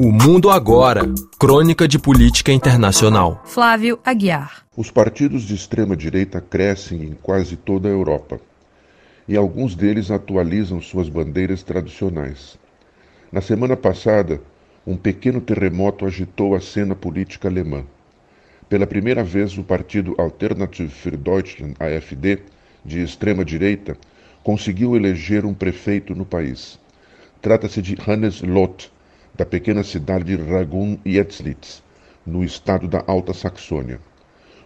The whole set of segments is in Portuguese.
O Mundo Agora Crônica de Política Internacional. Flávio Aguiar. Os partidos de extrema-direita crescem em quase toda a Europa. E alguns deles atualizam suas bandeiras tradicionais. Na semana passada, um pequeno terremoto agitou a cena política alemã. Pela primeira vez, o partido Alternative für Deutschland, AfD, de extrema-direita, conseguiu eleger um prefeito no país. Trata-se de Hannes Loth, da pequena cidade de Ragun-Jetzlitz, no estado da Alta Saxônia.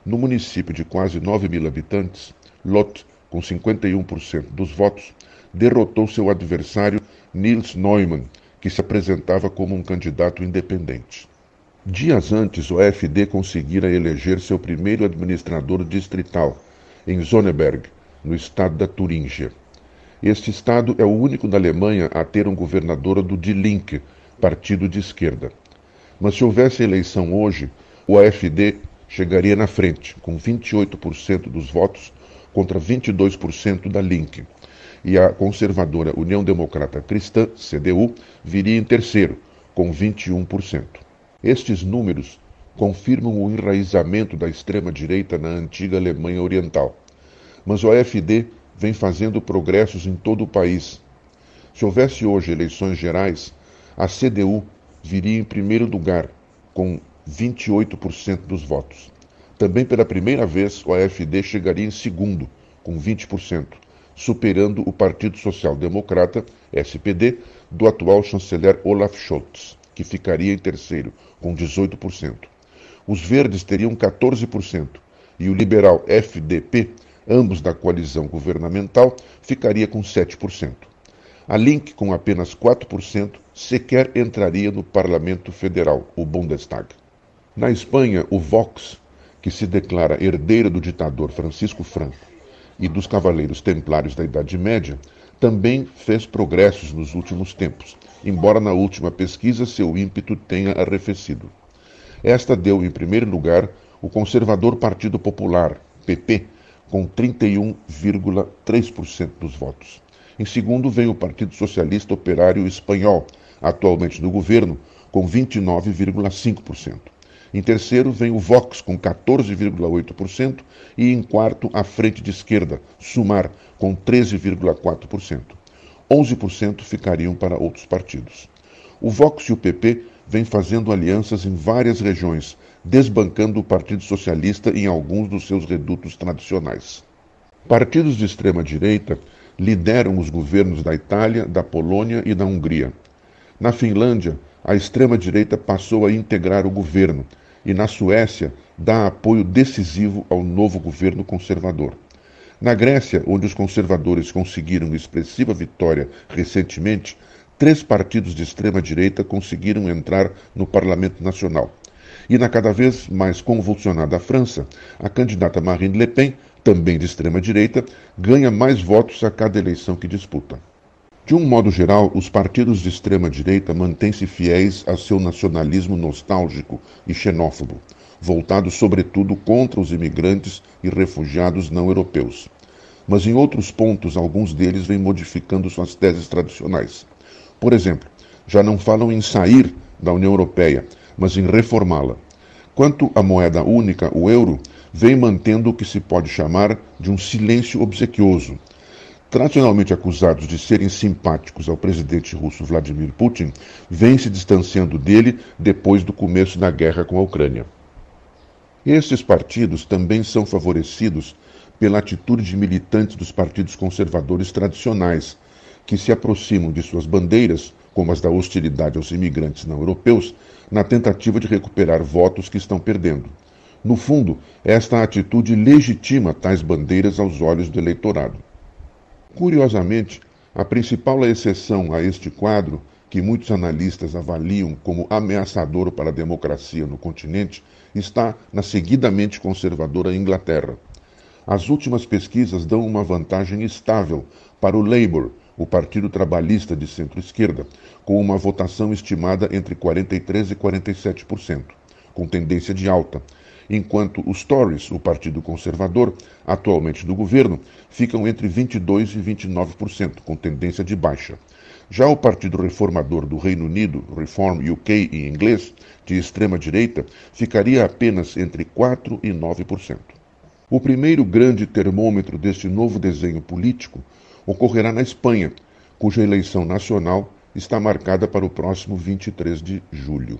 No município de quase 9 mil habitantes, Loth, com 51% dos votos, derrotou seu adversário Nils Neumann, que se apresentava como um candidato independente. Dias antes, o AfD conseguira eleger seu primeiro administrador distrital, em Sonneberg, no estado da Turíngia. Este estado é o único da Alemanha a ter um governador do Die Linke, partido de esquerda. Mas se houvesse eleição hoje, o AfD chegaria na frente, com 28% dos votos contra 22% da Link. E a conservadora União Democrata Cristã, CDU, viria em terceiro, com 21%. Estes números confirmam o enraizamento da extrema-direita na antiga Alemanha Oriental. Mas o AfD vem fazendo progressos em todo o país. Se houvesse hoje eleições gerais, a CDU viria em primeiro lugar, com 28% dos votos. Também pela primeira vez, o AfD chegaria em segundo, com 20%, superando o Partido Social Democrata, SPD, do atual chanceler Olaf Scholz, que ficaria em terceiro, com 18%. Os verdes teriam 14% e o liberal FDP, ambos da coalizão governamental, ficaria com 7%. A Link, com apenas 4%, sequer entraria no Parlamento Federal, o Bundestag. Na Espanha, o Vox, que se declara herdeiro do ditador Francisco Franco e dos cavaleiros templários da Idade Média, também fez progressos nos últimos tempos, embora na última pesquisa seu ímpeto tenha arrefecido. Esta deu, em primeiro lugar, o conservador Partido Popular, PP, com 31,3% dos votos. Em segundo, vem o Partido Socialista Operário Espanhol, atualmente no governo, com 29,5%. Em terceiro, vem o Vox, com 14,8%, e em quarto, a Frente de Esquerda, Sumar, com 13,4%. 11% ficariam para outros partidos. O Vox e o PP vêm fazendo alianças em várias regiões, desbancando o Partido Socialista em alguns dos seus redutos tradicionais. Partidos de extrema-direita lideram os governos da Itália, da Polônia e da Hungria. Na Finlândia, a extrema-direita passou a integrar o governo e na Suécia dá apoio decisivo ao novo governo conservador. Na Grécia, onde os conservadores conseguiram expressiva vitória recentemente, três partidos de extrema-direita conseguiram entrar no Parlamento Nacional. E na cada vez mais convulsionada França, a candidata Marine Le Pen, também de extrema-direita, ganha mais votos a cada eleição que disputa. De um modo geral, os partidos de extrema-direita mantêm-se fiéis a seu nacionalismo nostálgico e xenófobo, voltado sobretudo contra os imigrantes e refugiados não europeus. Mas em outros pontos, alguns deles vêm modificando suas teses tradicionais. Por exemplo, já não falam em sair da União Europeia, mas em reformá-la. Quanto à moeda única, o euro, vem mantendo o que se pode chamar de um silêncio obsequioso tradicionalmente acusados de serem simpáticos ao presidente russo Vladimir Putin, vêm se distanciando dele depois do começo da guerra com a Ucrânia. Estes partidos também são favorecidos pela atitude de militantes dos partidos conservadores tradicionais, que se aproximam de suas bandeiras, como as da hostilidade aos imigrantes não europeus, na tentativa de recuperar votos que estão perdendo. No fundo, esta atitude legitima tais bandeiras aos olhos do eleitorado. Curiosamente, a principal exceção a este quadro, que muitos analistas avaliam como ameaçador para a democracia no continente, está na seguidamente conservadora Inglaterra. As últimas pesquisas dão uma vantagem estável para o Labour, o Partido Trabalhista de centro-esquerda, com uma votação estimada entre 43% e 47%, com tendência de alta, enquanto os Tories, o Partido Conservador, atualmente do governo, ficam entre 22% e 29%, com tendência de baixa. Já o Partido Reformador do Reino Unido, Reform UK em inglês, de extrema direita, ficaria apenas entre 4 e 9%. O primeiro grande termômetro deste novo desenho político ocorrerá na Espanha, cuja eleição nacional está marcada para o próximo 23 de julho.